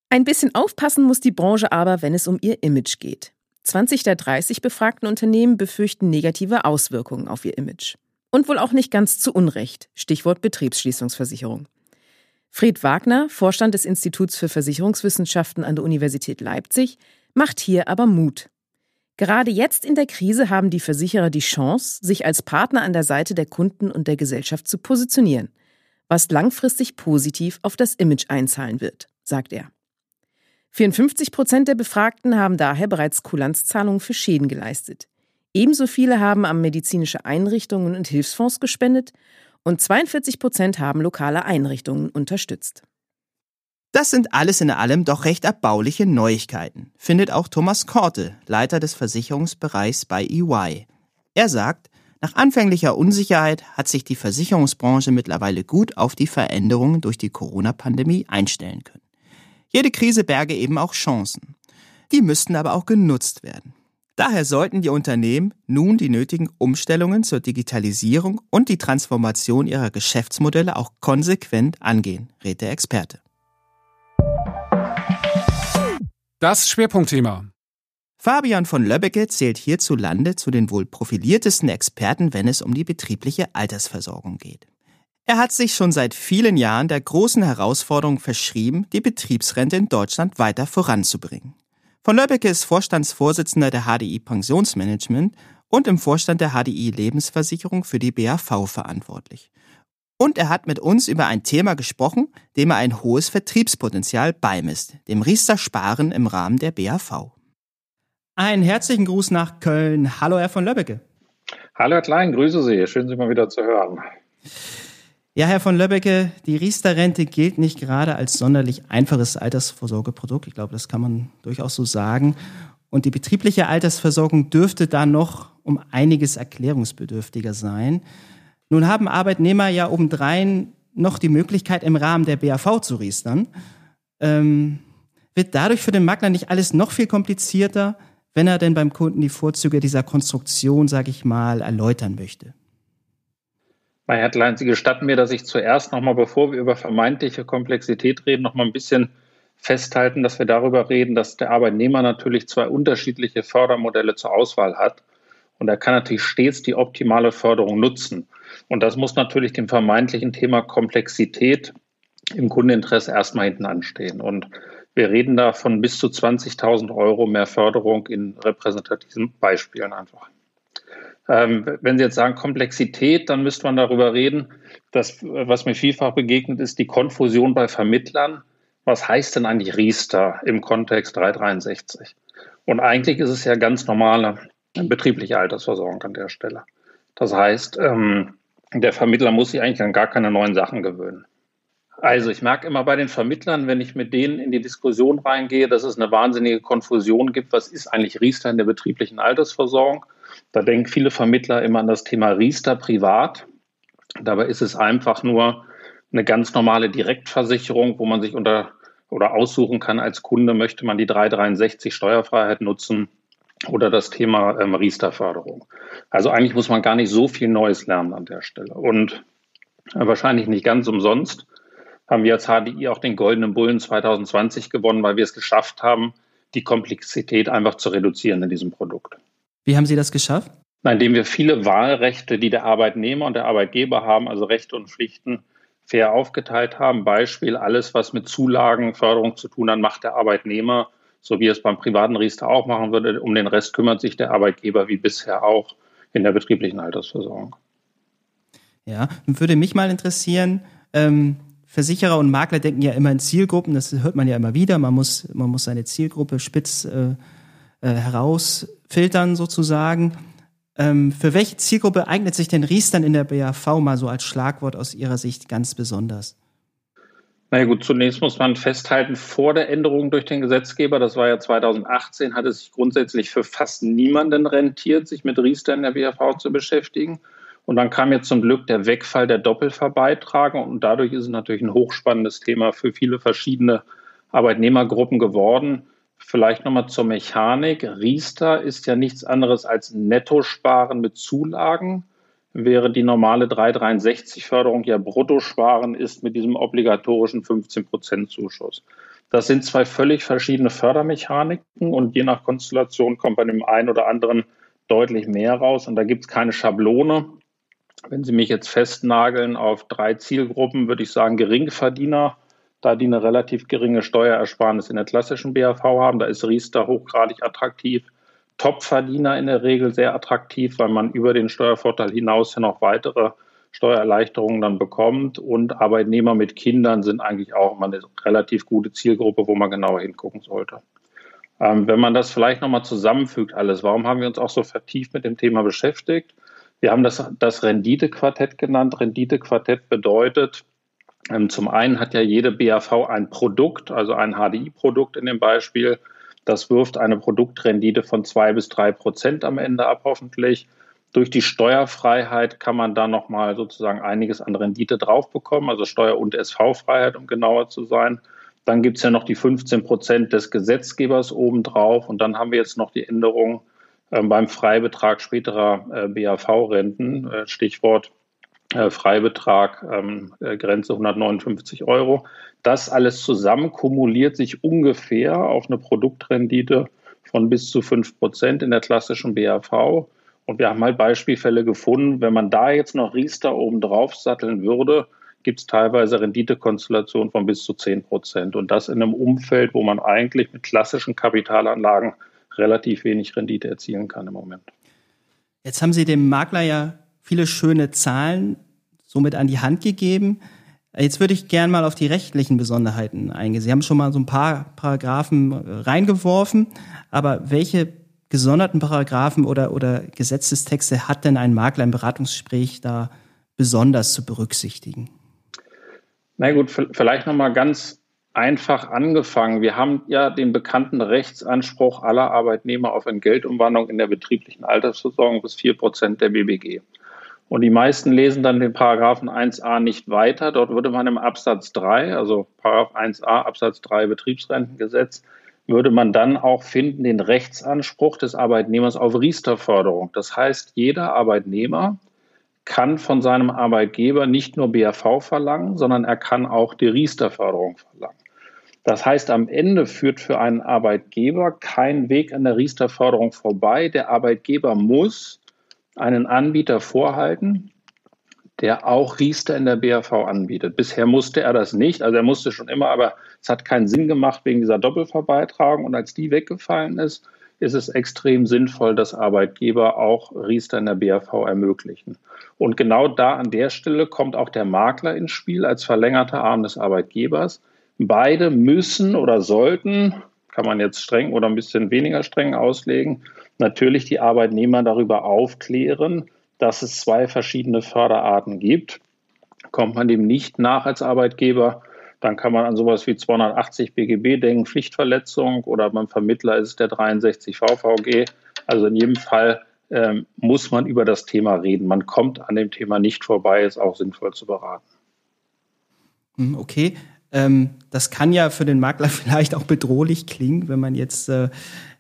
Ein bisschen aufpassen muss die Branche aber, wenn es um ihr Image geht. 20 der 30 befragten Unternehmen befürchten negative Auswirkungen auf ihr Image. Und wohl auch nicht ganz zu Unrecht. Stichwort Betriebsschließungsversicherung. Fred Wagner, Vorstand des Instituts für Versicherungswissenschaften an der Universität Leipzig, macht hier aber Mut. Gerade jetzt in der Krise haben die Versicherer die Chance, sich als Partner an der Seite der Kunden und der Gesellschaft zu positionieren, was langfristig positiv auf das Image einzahlen wird, sagt er. 54 Prozent der Befragten haben daher bereits Kulanzzahlungen für Schäden geleistet. Ebenso viele haben an medizinische Einrichtungen und Hilfsfonds gespendet und 42 Prozent haben lokale Einrichtungen unterstützt. Das sind alles in allem doch recht erbauliche Neuigkeiten, findet auch Thomas Korte, Leiter des Versicherungsbereichs bei EY. Er sagt, nach anfänglicher Unsicherheit hat sich die Versicherungsbranche mittlerweile gut auf die Veränderungen durch die Corona-Pandemie einstellen können. Jede Krise berge eben auch Chancen. Die müssten aber auch genutzt werden. Daher sollten die Unternehmen nun die nötigen Umstellungen zur Digitalisierung und die Transformation ihrer Geschäftsmodelle auch konsequent angehen, rät der Experte. Das Schwerpunktthema. Fabian von Löbbecke zählt hierzulande zu den wohl profiliertesten Experten, wenn es um die betriebliche Altersversorgung geht. Er hat sich schon seit vielen Jahren der großen Herausforderung verschrieben, die Betriebsrente in Deutschland weiter voranzubringen. Von Löbbecke ist Vorstandsvorsitzender der HDI Pensionsmanagement und im Vorstand der HDI Lebensversicherung für die BAV verantwortlich. Und er hat mit uns über ein Thema gesprochen, dem er ein hohes Vertriebspotenzial beimisst, dem Riester Sparen im Rahmen der BAV. Einen herzlichen Gruß nach Köln. Hallo, Herr von Löbbecke. Hallo, Herr Klein, grüße Sie. Schön, Sie mal wieder zu hören. Ja, Herr von Löbbecke, die Riester-Rente gilt nicht gerade als sonderlich einfaches Altersvorsorgeprodukt. Ich glaube, das kann man durchaus so sagen. Und die betriebliche Altersversorgung dürfte da noch um einiges erklärungsbedürftiger sein. Nun haben Arbeitnehmer ja obendrein noch die Möglichkeit, im Rahmen der BAV zu riestern. Ähm, wird dadurch für den Makler nicht alles noch viel komplizierter, wenn er denn beim Kunden die Vorzüge dieser Konstruktion, sage ich mal, erläutern möchte? Bei Headline, Sie gestatten mir, dass ich zuerst nochmal, bevor wir über vermeintliche Komplexität reden, nochmal ein bisschen festhalten, dass wir darüber reden, dass der Arbeitnehmer natürlich zwei unterschiedliche Fördermodelle zur Auswahl hat. Und er kann natürlich stets die optimale Förderung nutzen. Und das muss natürlich dem vermeintlichen Thema Komplexität im Kundeninteresse erstmal hinten anstehen. Und wir reden da von bis zu 20.000 Euro mehr Förderung in repräsentativen Beispielen einfach. Ähm, wenn Sie jetzt sagen Komplexität, dann müsste man darüber reden, dass, was mir vielfach begegnet ist, die Konfusion bei Vermittlern. Was heißt denn eigentlich Riester im Kontext 363? Und eigentlich ist es ja ganz normale betriebliche Altersversorgung an der Stelle. Das heißt, ähm, der Vermittler muss sich eigentlich an gar keine neuen Sachen gewöhnen. Also ich merke immer bei den Vermittlern, wenn ich mit denen in die Diskussion reingehe, dass es eine wahnsinnige Konfusion gibt, was ist eigentlich Riester in der betrieblichen Altersversorgung. Da denken viele Vermittler immer an das Thema Riester privat. Dabei ist es einfach nur eine ganz normale Direktversicherung, wo man sich unter oder aussuchen kann als Kunde, möchte man die 363 Steuerfreiheit nutzen oder das Thema ähm, Riester-Förderung. Also eigentlich muss man gar nicht so viel Neues lernen an der Stelle. Und äh, wahrscheinlich nicht ganz umsonst haben wir als HDI auch den Goldenen Bullen 2020 gewonnen, weil wir es geschafft haben, die Komplexität einfach zu reduzieren in diesem Produkt. Wie haben Sie das geschafft? Indem wir viele Wahlrechte, die der Arbeitnehmer und der Arbeitgeber haben, also Rechte und Pflichten, fair aufgeteilt haben. Beispiel, alles, was mit Zulagenförderung zu tun hat, macht der Arbeitnehmer so wie es beim privaten Riester auch machen würde. Um den Rest kümmert sich der Arbeitgeber wie bisher auch in der betrieblichen Altersversorgung. Ja, würde mich mal interessieren, ähm, Versicherer und Makler denken ja immer in Zielgruppen, das hört man ja immer wieder, man muss, man muss seine Zielgruppe spitz äh, äh, herausfiltern sozusagen. Ähm, für welche Zielgruppe eignet sich denn Riestern in der BAV mal so als Schlagwort aus Ihrer Sicht ganz besonders? Na ja, gut, zunächst muss man festhalten, vor der Änderung durch den Gesetzgeber, das war ja 2018, hat es sich grundsätzlich für fast niemanden rentiert, sich mit Riester in der BAV zu beschäftigen. Und dann kam jetzt zum Glück der Wegfall der Doppelverbeitragung und dadurch ist es natürlich ein hochspannendes Thema für viele verschiedene Arbeitnehmergruppen geworden. Vielleicht nochmal zur Mechanik. Riester ist ja nichts anderes als Nettosparen mit Zulagen wäre die normale 363-Förderung ja Bruttosparen ist mit diesem obligatorischen 15% Zuschuss. Das sind zwei völlig verschiedene Fördermechaniken und je nach Konstellation kommt bei dem einen oder anderen deutlich mehr raus und da gibt es keine Schablone. Wenn Sie mich jetzt festnageln auf drei Zielgruppen, würde ich sagen Geringverdiener, da die eine relativ geringe Steuerersparnis in der klassischen BAV haben, da ist Riester hochgradig attraktiv. Topverdiener in der Regel sehr attraktiv, weil man über den Steuervorteil hinaus ja noch weitere Steuererleichterungen dann bekommt. Und Arbeitnehmer mit Kindern sind eigentlich auch immer eine relativ gute Zielgruppe, wo man genauer hingucken sollte. Ähm, wenn man das vielleicht nochmal zusammenfügt, alles, warum haben wir uns auch so vertieft mit dem Thema beschäftigt? Wir haben das, das Renditequartett genannt. Renditequartett bedeutet, zum einen hat ja jede BAV ein Produkt, also ein HDI-Produkt in dem Beispiel, das wirft eine Produktrendite von zwei bis drei Prozent am Ende ab, hoffentlich. Durch die Steuerfreiheit kann man da nochmal sozusagen einiges an Rendite drauf bekommen, also Steuer- und SV-Freiheit, um genauer zu sein. Dann gibt es ja noch die 15 Prozent des Gesetzgebers obendrauf und dann haben wir jetzt noch die Änderung äh, beim Freibetrag späterer äh, BAV-Renten, äh, Stichwort Freibetrag, ähm, äh, Grenze 159 Euro. Das alles zusammen kumuliert sich ungefähr auf eine Produktrendite von bis zu 5 Prozent in der klassischen BAV. Und wir haben halt Beispielfälle gefunden, wenn man da jetzt noch Riester oben drauf satteln würde, gibt es teilweise Renditekonstellationen von bis zu 10 Prozent. Und das in einem Umfeld, wo man eigentlich mit klassischen Kapitalanlagen relativ wenig Rendite erzielen kann im Moment. Jetzt haben Sie dem Makler ja viele schöne Zahlen somit an die Hand gegeben. Jetzt würde ich gern mal auf die rechtlichen Besonderheiten eingehen. Sie haben schon mal so ein paar Paragraphen äh, reingeworfen, aber welche gesonderten Paragraphen oder, oder Gesetzestexte hat denn ein Makler im Beratungsgespräch da besonders zu berücksichtigen? Na gut, vielleicht nochmal ganz einfach angefangen. Wir haben ja den bekannten Rechtsanspruch aller Arbeitnehmer auf Entgeltumwandlung in der betrieblichen Altersversorgung bis vier Prozent der BBG. Und die meisten lesen dann den Paragraphen 1a nicht weiter. Dort würde man im Absatz 3, also Paragraph 1a Absatz 3 Betriebsrentengesetz, würde man dann auch finden den Rechtsanspruch des Arbeitnehmers auf Riester-Förderung. Das heißt, jeder Arbeitnehmer kann von seinem Arbeitgeber nicht nur BAV verlangen, sondern er kann auch die Riester-Förderung verlangen. Das heißt, am Ende führt für einen Arbeitgeber kein Weg an der Riester-Förderung vorbei. Der Arbeitgeber muss einen Anbieter vorhalten, der auch Riester in der BAV anbietet. Bisher musste er das nicht, also er musste schon immer, aber es hat keinen Sinn gemacht wegen dieser Doppelverbeitragung. Und als die weggefallen ist, ist es extrem sinnvoll, dass Arbeitgeber auch Riester in der BAV ermöglichen. Und genau da an der Stelle kommt auch der Makler ins Spiel als verlängerter Arm des Arbeitgebers. Beide müssen oder sollten, kann man jetzt streng oder ein bisschen weniger streng auslegen, natürlich die Arbeitnehmer darüber aufklären, dass es zwei verschiedene Förderarten gibt. Kommt man dem nicht nach als Arbeitgeber, dann kann man an sowas wie 280 BGB denken, Pflichtverletzung oder beim Vermittler ist es der 63 VVG. Also in jedem Fall ähm, muss man über das Thema reden. Man kommt an dem Thema nicht vorbei, ist auch sinnvoll zu beraten. Hm, okay. Ähm, das kann ja für den Makler <laughs> vielleicht auch bedrohlich klingen, wenn man jetzt äh,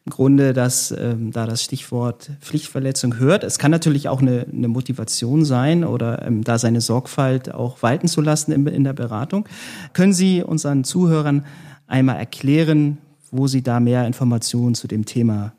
Grunde das, ähm, da das Stichwort Pflichtverletzung hört. Es kann natürlich auch eine, eine Motivation sein oder ähm, da seine Sorgfalt auch walten zu lassen in, in der Beratung. Können Sie unseren Zuhörern einmal erklären, wo Sie da mehr Informationen zu dem Thema,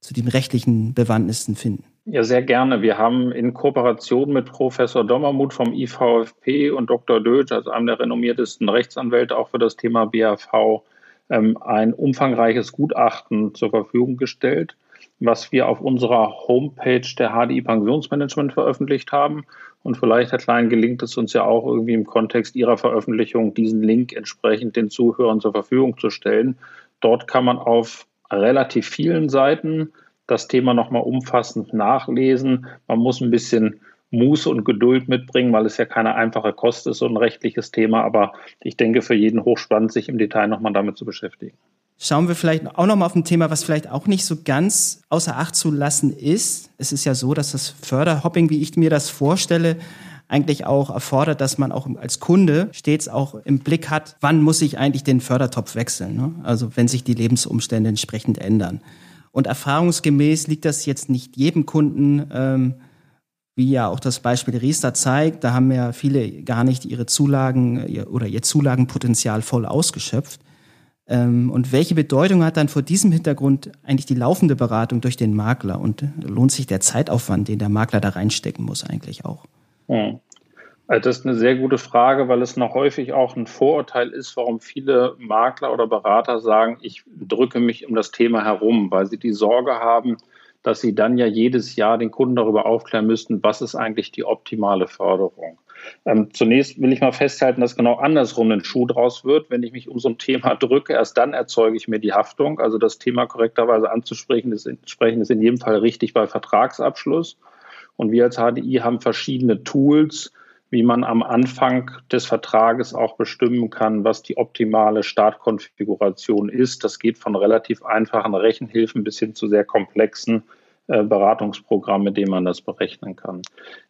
zu den rechtlichen Bewandtnissen finden? Ja, sehr gerne. Wir haben in Kooperation mit Professor Dommermuth vom IVFP und Dr. Dötsch, also einem der renommiertesten Rechtsanwälte auch für das Thema BAV, ein umfangreiches Gutachten zur Verfügung gestellt, was wir auf unserer Homepage der HDI Pensionsmanagement veröffentlicht haben. Und vielleicht, Herr Klein, gelingt es uns ja auch irgendwie im Kontext Ihrer Veröffentlichung, diesen Link entsprechend den Zuhörern zur Verfügung zu stellen. Dort kann man auf relativ vielen Seiten das Thema nochmal umfassend nachlesen. Man muss ein bisschen Muße und Geduld mitbringen, weil es ja keine einfache Kost ist, so ein rechtliches Thema. Aber ich denke, für jeden hochspannend, sich im Detail nochmal damit zu beschäftigen. Schauen wir vielleicht auch nochmal auf ein Thema, was vielleicht auch nicht so ganz außer Acht zu lassen ist. Es ist ja so, dass das Förderhopping, wie ich mir das vorstelle, eigentlich auch erfordert, dass man auch als Kunde stets auch im Blick hat, wann muss ich eigentlich den Fördertopf wechseln. Ne? Also wenn sich die Lebensumstände entsprechend ändern. Und erfahrungsgemäß liegt das jetzt nicht jedem Kunden ähm, wie ja auch das Beispiel Riester zeigt, da haben ja viele gar nicht ihre Zulagen oder ihr Zulagenpotenzial voll ausgeschöpft. Ähm, und welche Bedeutung hat dann vor diesem Hintergrund eigentlich die laufende Beratung durch den Makler? Und lohnt sich der Zeitaufwand, den der Makler da reinstecken muss, eigentlich auch? Hm. Also das ist eine sehr gute Frage, weil es noch häufig auch ein Vorurteil ist, warum viele Makler oder Berater sagen, ich drücke mich um das Thema herum, weil sie die Sorge haben, dass sie dann ja jedes Jahr den Kunden darüber aufklären müssten, was ist eigentlich die optimale Förderung. Ähm, zunächst will ich mal festhalten, dass genau andersrum ein Schuh draus wird. Wenn ich mich um so ein Thema <laughs> drücke, erst dann erzeuge ich mir die Haftung. Also das Thema korrekterweise anzusprechen, ist, entsprechend ist in jedem Fall richtig bei Vertragsabschluss. Und wir als HDI haben verschiedene Tools, wie man am Anfang des Vertrages auch bestimmen kann, was die optimale Startkonfiguration ist. Das geht von relativ einfachen Rechenhilfen bis hin zu sehr komplexen äh, Beratungsprogrammen, mit denen man das berechnen kann.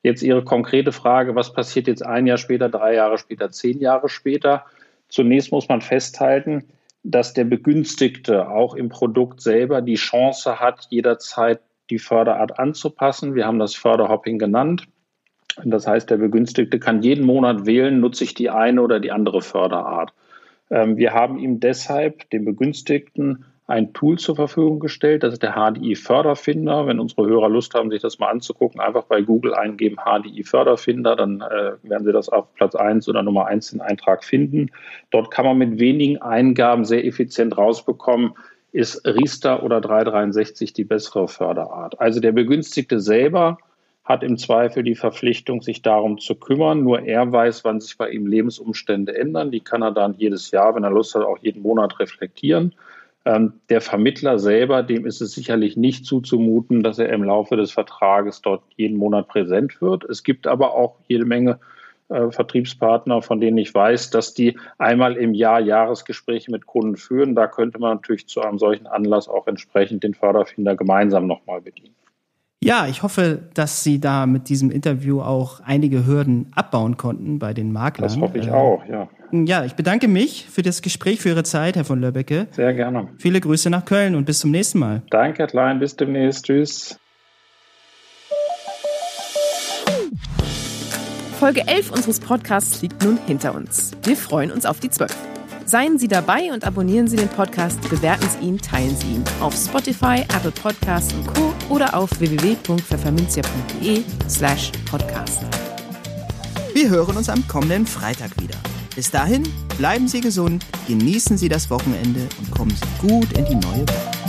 Jetzt Ihre konkrete Frage, was passiert jetzt ein Jahr später, drei Jahre später, zehn Jahre später? Zunächst muss man festhalten, dass der Begünstigte auch im Produkt selber die Chance hat, jederzeit die Förderart anzupassen. Wir haben das Förderhopping genannt. Das heißt, der Begünstigte kann jeden Monat wählen, nutze ich die eine oder die andere Förderart. Ähm, wir haben ihm deshalb, dem Begünstigten, ein Tool zur Verfügung gestellt. Das ist der HDI Förderfinder. Wenn unsere Hörer Lust haben, sich das mal anzugucken, einfach bei Google eingeben HDI Förderfinder, dann äh, werden Sie das auf Platz 1 oder Nummer 1 den Eintrag finden. Dort kann man mit wenigen Eingaben sehr effizient rausbekommen, ist Riester oder 363 die bessere Förderart. Also der Begünstigte selber hat im Zweifel die Verpflichtung, sich darum zu kümmern. Nur er weiß, wann sich bei ihm Lebensumstände ändern. Die kann er dann jedes Jahr, wenn er Lust hat, auch jeden Monat reflektieren. Ähm, der Vermittler selber, dem ist es sicherlich nicht zuzumuten, dass er im Laufe des Vertrages dort jeden Monat präsent wird. Es gibt aber auch jede Menge äh, Vertriebspartner, von denen ich weiß, dass die einmal im Jahr Jahresgespräche mit Kunden führen. Da könnte man natürlich zu einem solchen Anlass auch entsprechend den Förderfinder gemeinsam nochmal bedienen. Ja, ich hoffe, dass Sie da mit diesem Interview auch einige Hürden abbauen konnten bei den Maklern. Das hoffe ich äh, auch, ja. Ja, ich bedanke mich für das Gespräch, für Ihre Zeit, Herr von Löbbecke. Sehr gerne. Viele Grüße nach Köln und bis zum nächsten Mal. Danke, Herr Klein, bis demnächst. Tschüss. Folge 11 unseres Podcasts liegt nun hinter uns. Wir freuen uns auf die 12. Seien Sie dabei und abonnieren Sie den Podcast, bewerten Sie ihn, teilen Sie ihn auf Spotify, Apple Podcasts und Co. oder auf www.pfefferminzia.de slash podcast. Wir hören uns am kommenden Freitag wieder. Bis dahin, bleiben Sie gesund, genießen Sie das Wochenende und kommen Sie gut in die neue Woche.